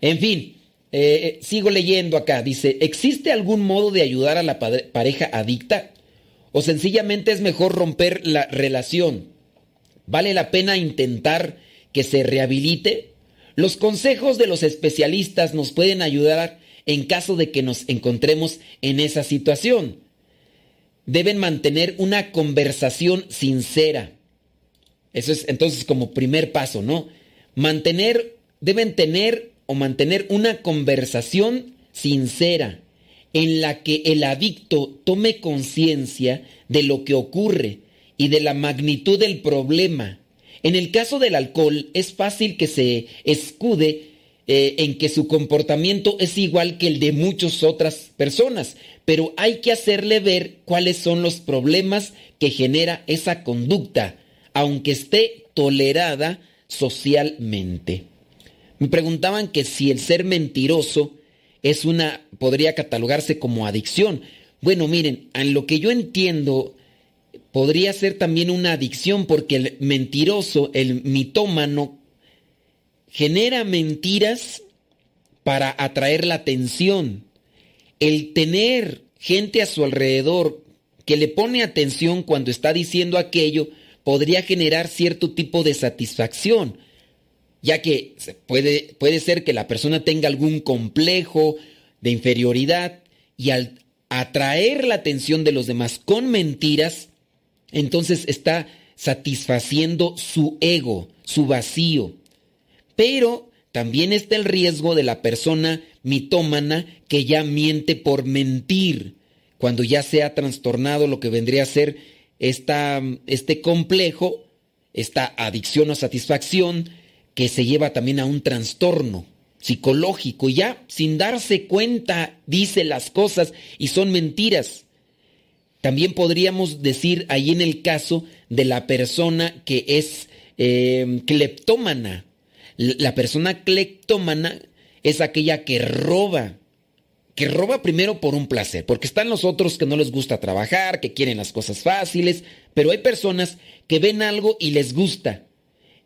Speaker 5: En fin, eh, sigo leyendo acá. Dice, ¿existe algún modo de ayudar a la pareja adicta? ¿O sencillamente es mejor romper la relación? ¿Vale la pena intentar que se rehabilite? Los consejos de los especialistas nos pueden ayudar en caso de que nos encontremos en esa situación. Deben mantener una conversación sincera. Eso es entonces como primer paso, ¿no? Mantener, deben tener o mantener una conversación sincera en la que el adicto tome conciencia de lo que ocurre y de la magnitud del problema. En el caso del alcohol es fácil que se escude eh, en que su comportamiento es igual que el de muchas otras personas, pero hay que hacerle ver cuáles son los problemas que genera esa conducta, aunque esté tolerada socialmente. Me preguntaban que si el ser mentiroso es una podría catalogarse como adicción. Bueno, miren, en lo que yo entiendo podría ser también una adicción porque el mentiroso, el mitómano genera mentiras para atraer la atención. El tener gente a su alrededor que le pone atención cuando está diciendo aquello podría generar cierto tipo de satisfacción ya que puede, puede ser que la persona tenga algún complejo de inferioridad y al atraer la atención de los demás con mentiras, entonces está satisfaciendo su ego, su vacío. Pero también está el riesgo de la persona mitómana que ya miente por mentir, cuando ya se ha trastornado lo que vendría a ser esta, este complejo, esta adicción o satisfacción, que se lleva también a un trastorno psicológico y ya sin darse cuenta dice las cosas y son mentiras. También podríamos decir ahí en el caso de la persona que es eh, cleptómana. La persona cleptómana es aquella que roba, que roba primero por un placer, porque están los otros que no les gusta trabajar, que quieren las cosas fáciles, pero hay personas que ven algo y les gusta.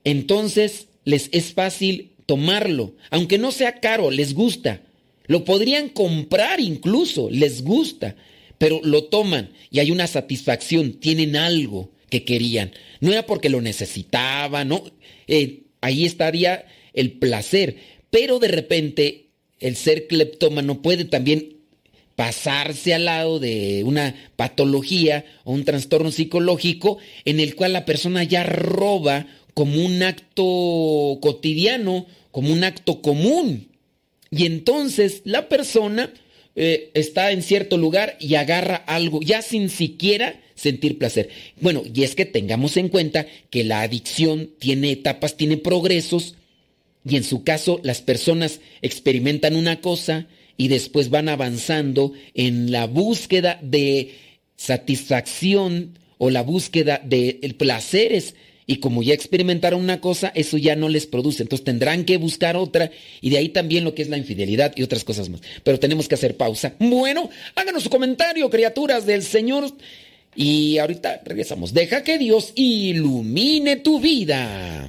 Speaker 5: Entonces les es fácil tomarlo, aunque no sea caro, les gusta. Lo podrían comprar incluso, les gusta, pero lo toman y hay una satisfacción, tienen algo que querían. No era porque lo necesitaban, no. Eh, ahí estaría el placer, pero de repente el ser cleptómano puede también pasarse al lado de una patología o un trastorno psicológico en el cual la persona ya roba como un acto cotidiano, como un acto común. Y entonces la persona eh, está en cierto lugar y agarra algo, ya sin siquiera sentir placer. Bueno, y es que tengamos en cuenta que la adicción tiene etapas, tiene progresos, y en su caso las personas experimentan una cosa y después van avanzando en la búsqueda de satisfacción o la búsqueda de placeres y como ya experimentaron una cosa, eso ya no les produce. Entonces tendrán que buscar otra y de ahí también lo que es la infidelidad y otras cosas más. Pero tenemos que hacer pausa. Bueno, háganos su comentario, criaturas del Señor. Y ahorita regresamos. Deja que Dios ilumine tu vida.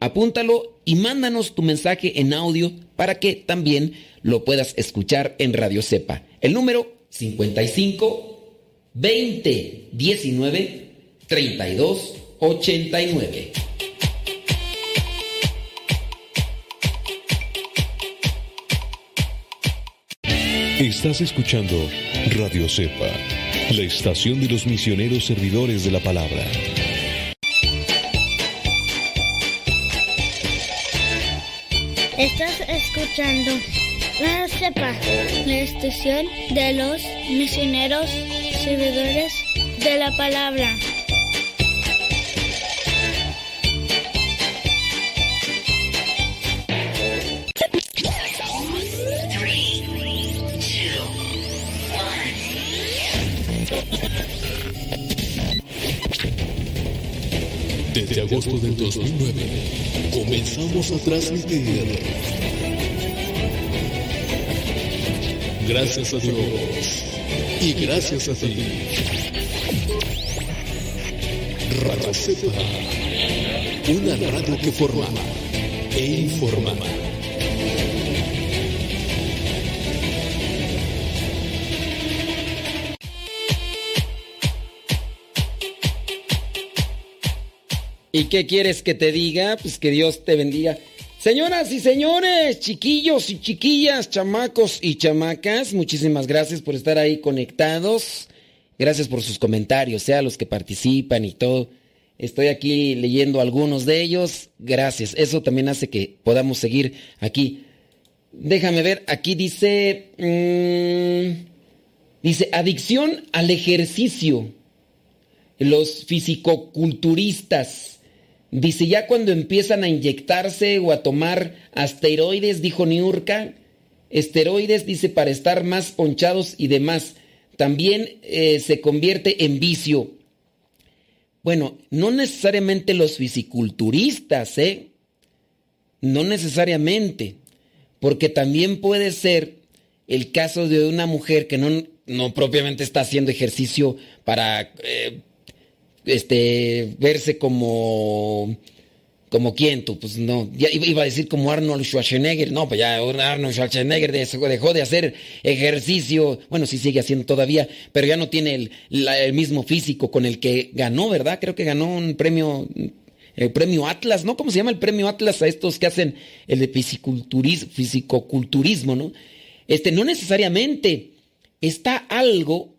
Speaker 5: apúntalo y mándanos tu mensaje en audio para que también lo puedas escuchar en Radio Cepa. El número 55 20 19 32 89.
Speaker 9: Estás escuchando Radio Cepa, la estación de los misioneros servidores de la palabra.
Speaker 11: Estás escuchando la CEPA, la estación de los misioneros servidores de la palabra.
Speaker 9: Desde agosto del 2009 comenzamos a transmitir. Gracias a Dios y gracias a ti. Radio Cepa, una radio que forma e informa.
Speaker 5: ¿Y qué quieres que te diga? Pues que Dios te bendiga. Señoras y señores, chiquillos y chiquillas, chamacos y chamacas, muchísimas gracias por estar ahí conectados. Gracias por sus comentarios, sea los que participan y todo. Estoy aquí leyendo algunos de ellos. Gracias. Eso también hace que podamos seguir aquí. Déjame ver, aquí dice... mmm, dice, adicción al ejercicio. Los fisicoculturistas. Dice, ya cuando empiezan a inyectarse o a tomar asteroides, dijo Niurka, esteroides, dice, para estar más ponchados y demás, también eh, se convierte en vicio. Bueno, no necesariamente los fisiculturistas, ¿eh? No necesariamente, porque también puede ser el caso de una mujer que no, no propiamente está haciendo ejercicio para... eh, este, verse como, como quién tú, pues no, ya iba a decir como Arnold Schwarzenegger, no, pues ya Arnold Schwarzenegger dejó de hacer ejercicio, bueno, sí sigue haciendo todavía, pero ya no tiene el, el mismo físico con el que ganó, ¿verdad? Creo que ganó un premio, el premio Atlas, ¿no? ¿Cómo se llama el premio Atlas a estos que hacen el de fisiculturismo, fisicoculturismo, ¿no? Este, no necesariamente está algo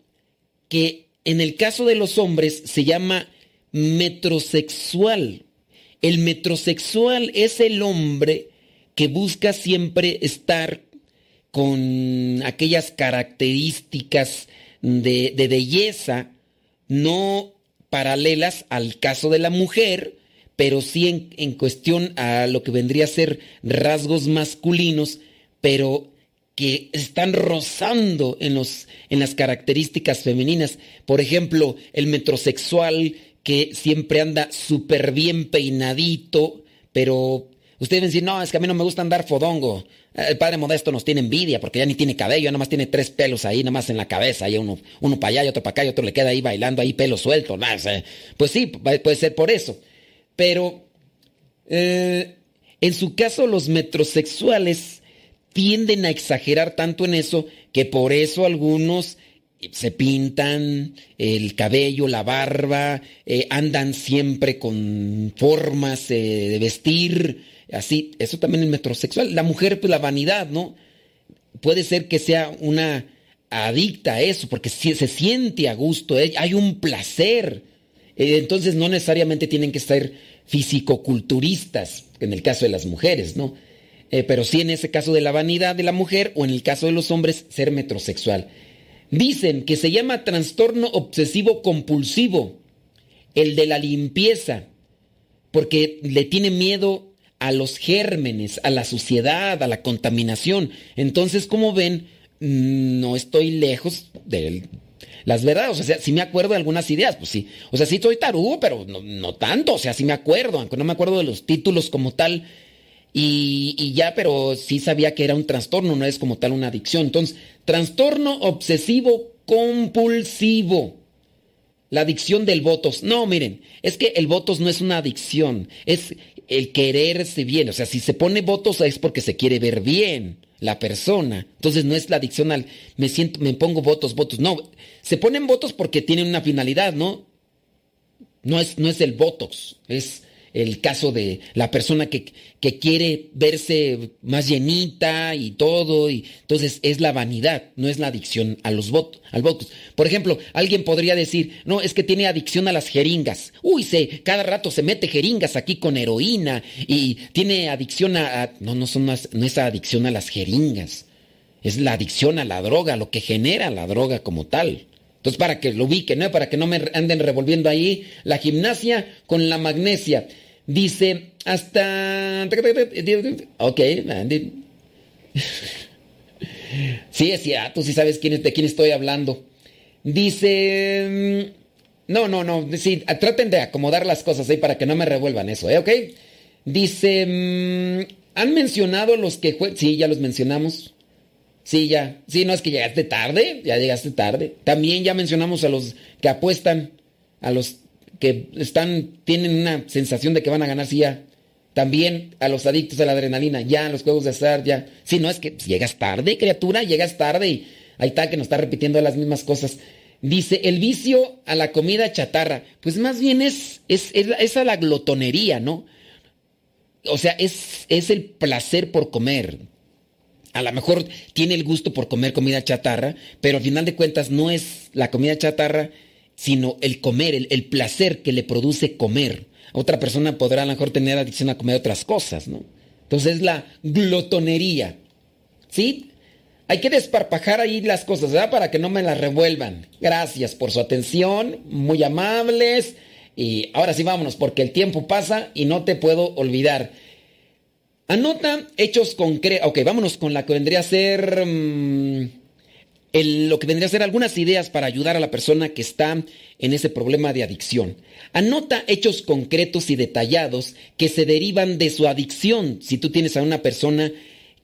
Speaker 5: que en el caso de los hombres se llama metrosexual. El metrosexual es el hombre que busca siempre estar con aquellas características de, belleza no paralelas al caso de la mujer, pero sí en, en cuestión a lo que vendría a ser rasgos masculinos, pero que están rozando en, los, en las características femeninas. Por ejemplo, el metrosexual que siempre anda súper bien peinadito, pero ustedes dicen, no, es que a mí no me gusta andar fodongo. El padre Modesto nos tiene envidia porque ya ni tiene cabello, nada más tiene tres pelos ahí, nada más en la cabeza, uno, uno para allá y otro para acá y otro le queda ahí bailando ahí pelo suelto. pues sí, puede ser por eso. Pero eh, en su caso los metrosexuales tienden a exagerar tanto en eso que por eso algunos se pintan el cabello, la barba, eh, andan siempre con formas eh, de vestir, así, eso también es metrosexual. La mujer, pues la vanidad, ¿no? Puede ser que sea una adicta a eso, porque se siente a gusto, eh, hay un placer. Entonces no necesariamente tienen que ser fisicoculturistas, en el caso de las mujeres, ¿no? Pero sí en ese caso de la vanidad de la mujer o en el caso de los hombres, ser metrosexual. Dicen que se llama trastorno obsesivo compulsivo, el de la limpieza, porque le tiene miedo a los gérmenes, a la suciedad, a la contaminación. Entonces, como ven, no estoy lejos de las verdades. O sea, sí me acuerdo de algunas ideas, pues sí. O sea, sí soy tarugo, pero no, no tanto. O sea, sí me acuerdo, aunque no me acuerdo de los títulos como tal y, ya, pero sí sabía que era un trastorno, no es como tal una adicción. Entonces, trastorno obsesivo compulsivo. La adicción del votos. No, miren, es que el votos no es una adicción, es el quererse bien. O sea, si se pone votos es porque se quiere ver bien la persona. Entonces no es la adicción al me siento, me pongo votos, votos. No, se ponen votos porque tienen una finalidad, ¿no? No es, no es el votos, es el caso de la persona que, que, quiere verse más llenita y todo, y entonces es la vanidad, no es la adicción a los votos, al votos. Por ejemplo, alguien podría decir, no, es que tiene adicción a las jeringas. Uy, se, cada rato se mete jeringas aquí con heroína y tiene adicción a, no, no son más, no es adicción a las jeringas. Es la adicción a la droga, lo que genera la droga como tal. Entonces, para que lo ubiquen, ¿no? Para que no me anden revolviendo ahí la gimnasia con la magnesia. Dice, hasta... Ok. Sí, es cierto, tú sí sabes quién, de quién estoy hablando. Dice... No, no, no, sí, traten de acomodar las cosas ahí para que no me revuelvan eso, ¿eh? ¿Ok? Dice... Mm, ¿Han mencionado los que juegan? Sí, ya los mencionamos. Sí, ya. Sí, no es que llegaste tarde, ya llegaste tarde. También ya mencionamos a los que apuestan, a los que están, tienen una sensación de que van a ganar, sí, ya. También a los adictos a la adrenalina, ya, los juegos de azar, ya. Sí, no es que llegas tarde, criatura, llegas tarde y ahí está que nos está repitiendo las mismas cosas. Dice, el vicio a la comida chatarra, pues más bien es, es, es, a la glotonería, ¿no? O sea, es, es el placer por comer. A lo mejor tiene el gusto por comer comida chatarra, pero al final de cuentas no es la comida chatarra sino el comer, el, placer que le produce comer. Otra persona podrá a lo mejor tener adicción a comer otras cosas, ¿no? Entonces es la glotonería. ¿Sí? Hay que desparpajar ahí las cosas, ¿verdad? Para que no me las revuelvan. Gracias por su atención, muy amables. Y ahora sí vámonos, porque el tiempo pasa y no te puedo olvidar. Anota hechos concretos. Ok, vámonos con la que vendría a ser... Lo que vendría a ser algunas ideas para ayudar a la persona que está en ese problema de adicción. Anota hechos concretos y detallados que se derivan de su adicción. Si tú tienes a una persona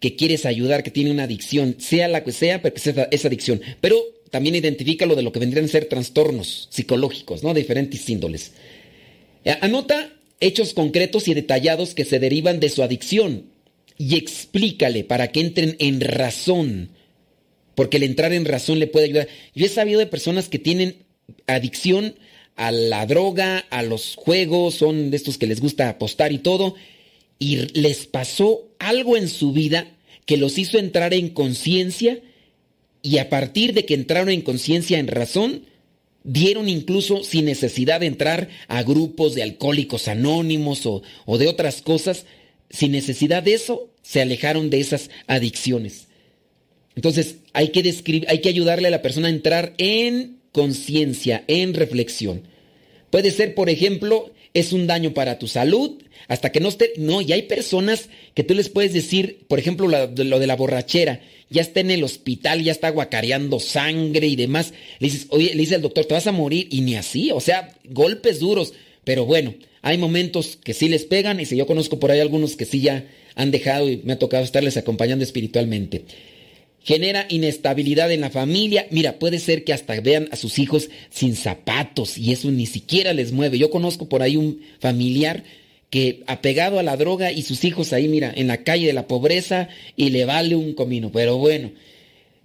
Speaker 5: que quieres ayudar, que tiene una adicción, sea la que sea, pero que sea esa adicción. Pero también identifica lo de lo que vendrían a ser trastornos psicológicos, ¿no? De diferentes índoles. Eh, anota hechos concretos y detallados que se derivan de su adicción y explícale para que entren en razón porque el entrar en razón le puede ayudar. Yo he sabido de personas que tienen adicción a la droga, a los juegos, son de estos que les gusta apostar y todo, y les pasó algo en su vida que los hizo entrar en conciencia y a partir de que entraron en conciencia, en razón, dieron incluso sin necesidad de entrar a grupos de alcohólicos anónimos o, o de otras cosas, sin necesidad de eso, se alejaron de esas adicciones. Entonces, hay que, hay que ayudarle a la persona a entrar en conciencia, en reflexión. Puede ser, por ejemplo, es un daño para tu salud, hasta que no esté... No, y hay personas que tú les puedes decir, por ejemplo, lo, de la borrachera, ya está en el hospital, ya está guacareando sangre y demás. Le dices, oye, le dice al doctor, te vas a morir, y ni así, o sea, golpes duros. Pero bueno, hay momentos que sí les pegan, y si yo conozco por ahí algunos que sí ya han dejado y me ha tocado estarles acompañando espiritualmente genera inestabilidad en la familia. Mira, puede ser que hasta vean a sus hijos sin zapatos y eso ni siquiera les mueve. Yo conozco por ahí un familiar que apegado a la droga y sus hijos ahí, mira, en la calle de la pobreza y le vale un comino. Pero bueno,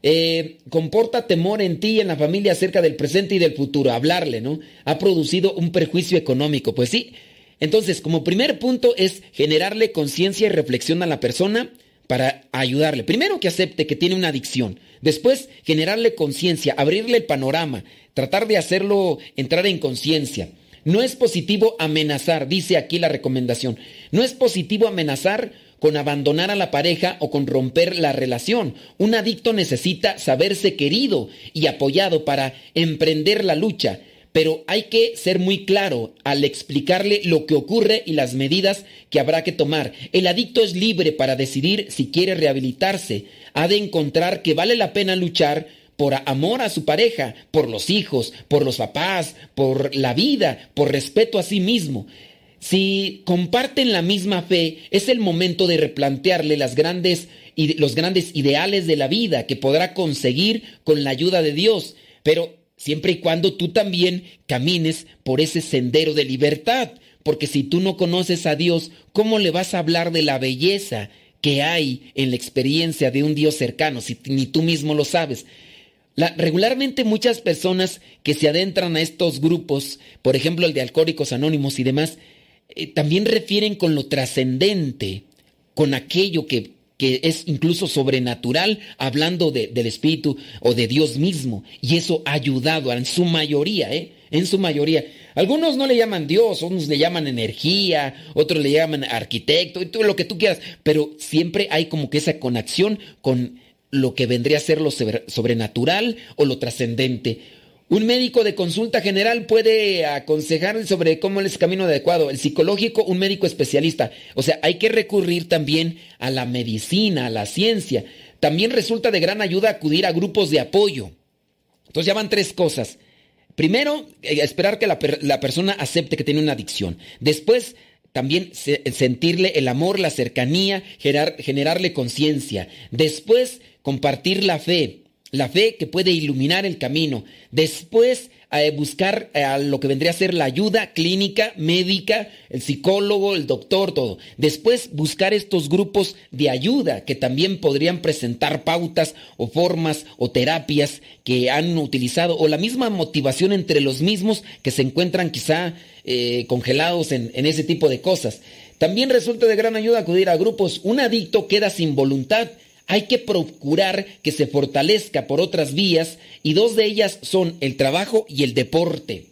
Speaker 5: eh, comporta temor en ti y en la familia acerca del presente y del futuro. Hablarle, ¿no? Ha producido un perjuicio económico. Pues sí. Entonces, como primer punto es generarle conciencia y reflexión a la persona para ayudarle. Primero que acepte que tiene una adicción. Después, generarle conciencia, abrirle el panorama, tratar de hacerlo entrar en conciencia. No es positivo amenazar, dice aquí la recomendación. No es positivo amenazar con abandonar a la pareja o con romper la relación. Un adicto necesita saberse querido y apoyado para emprender la lucha, pero hay que ser muy claro al explicarle lo que ocurre y las medidas que habrá que tomar. El adicto es libre para decidir si quiere rehabilitarse. Ha de encontrar que vale la pena luchar por amor a su pareja, por los hijos, por los papás, por la vida, por respeto a sí mismo. Si comparten la misma fe, es el momento de replantearle las grandes, los grandes ideales de la vida que podrá conseguir con la ayuda de Dios, pero siempre y cuando tú también camines por ese sendero de libertad, porque si tú no conoces a Dios, ¿cómo le vas a hablar de la belleza que hay en la experiencia de un Dios cercano si ni tú mismo lo sabes? regularmente muchas personas que se adentran a estos grupos, por ejemplo el de alcohólicos anónimos y demás, eh, también refieren con lo trascendente, con aquello que, que, es incluso sobrenatural, hablando del Espíritu o de Dios mismo. Y eso ha ayudado en su mayoría, ¿eh? En su mayoría. Algunos no le llaman Dios, otros le llaman energía, otros le llaman arquitecto, lo que tú quieras, pero siempre hay como que esa conexión con lo que vendría a ser lo sobrenatural o lo trascendente. Un médico de consulta general puede aconsejar sobre cómo es el camino adecuado. El psicológico, un médico especialista. O sea, hay que recurrir también a la medicina, a la ciencia. También resulta de gran ayuda acudir a grupos de apoyo. Entonces ya van tres cosas. Primero, eh, esperar que la, persona acepte que tiene una adicción. Después, también sentirle el amor, la cercanía, generarle conciencia. Después, compartir la fe la fe que puede iluminar el camino. Después, eh, buscar eh, lo que vendría a ser la ayuda clínica, médica, el psicólogo, el doctor, todo. Después, buscar estos grupos de ayuda que también podrían presentar pautas o formas o terapias que han utilizado o la misma motivación entre los mismos que se encuentran quizá eh, congelados en, en ese tipo de cosas. También resulta de gran ayuda acudir a grupos. Un adicto queda sin voluntad hay que procurar que se fortalezca por otras vías y dos de ellas son el trabajo y el deporte.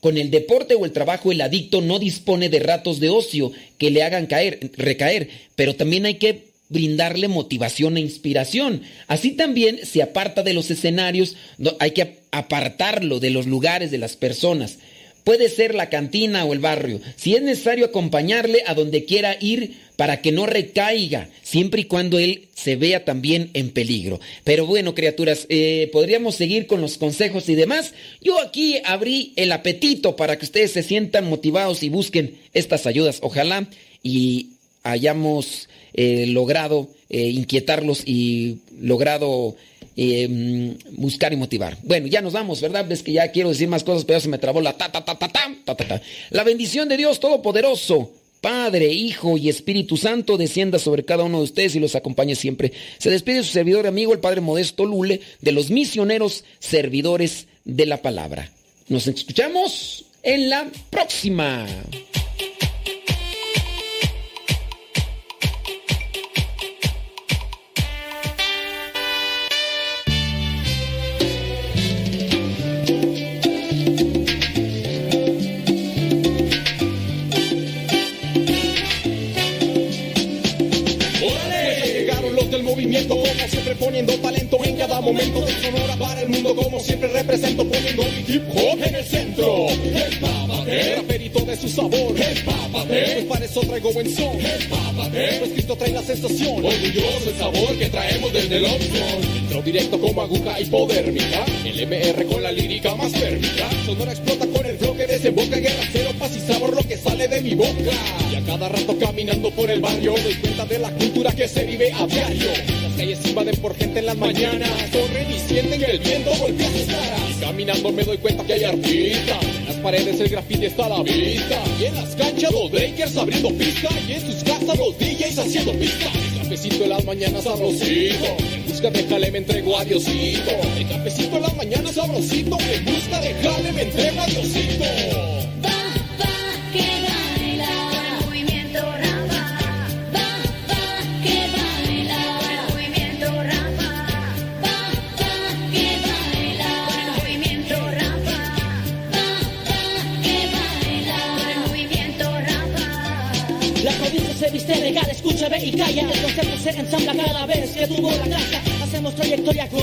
Speaker 5: Con el deporte o el trabajo el adicto no dispone de ratos de ocio que le hagan caer, recaer, pero también hay que brindarle motivación e inspiración. Así también se aparta de los escenarios, hay que apartarlo de los lugares, de las personas. Puede ser la cantina o el barrio. Si es necesario acompañarle a donde quiera ir, para que no recaiga, siempre y cuando él se vea también en peligro. Pero bueno, criaturas, eh, podríamos seguir con los consejos y demás. Yo aquí abrí el apetito para que ustedes se sientan motivados y busquen estas ayudas, ojalá, y hayamos eh, logrado eh, inquietarlos y logrado eh, mm, buscar y motivar. Bueno, ya nos vamos, ¿verdad? Es que ya quiero decir más cosas, pero se me trabó la ta ta ta ta ta ta. ta. La bendición de Dios Todopoderoso. Padre, Hijo y Espíritu Santo descienda sobre cada uno de ustedes y los acompañe siempre. Se despide su servidor amigo, el Padre Modesto Lule, de los misioneros servidores de la palabra. Nos escuchamos en la próxima.
Speaker 12: Como siempre poniendo talento en cada momento de Sonora para el mundo, como siempre represento, poniendo mi hip hop en el centro. Empápate, raperito de su sabor. Empápate, pues para eso traigo buen son. Empápate, pues Cristo trae la sensación. Orgulloso el sabor que traemos desde el opción. Entro directo como aguja hipodérmica. El MR con la lírica más térmica. Sonora explota con el flow que desemboca. Guerra cero, paz sabor lo que sale de mi boca. Y a cada rato caminando por el barrio doy cuenta de la cultura que se vive a diario calles invaden por gente en las mañanas. Corren y sienten que el viento golpea sus caras. Caminando me doy cuenta que hay artistas. En las paredes el graffiti está a la vista. Y en las canchas los breakers abriendo pista. Y en sus casas los DJs haciendo pista. El cafecito en las mañanas sabrosito. En busca de jale me entrego a Diosito. El cafecito en las mañanas sabrosito. En busca de jale me entrego a Diosito.
Speaker 13: viste regal, escúchame y calla. El concepto se ensambla cada vez que tuvo la gracia. Hacemos trayectoria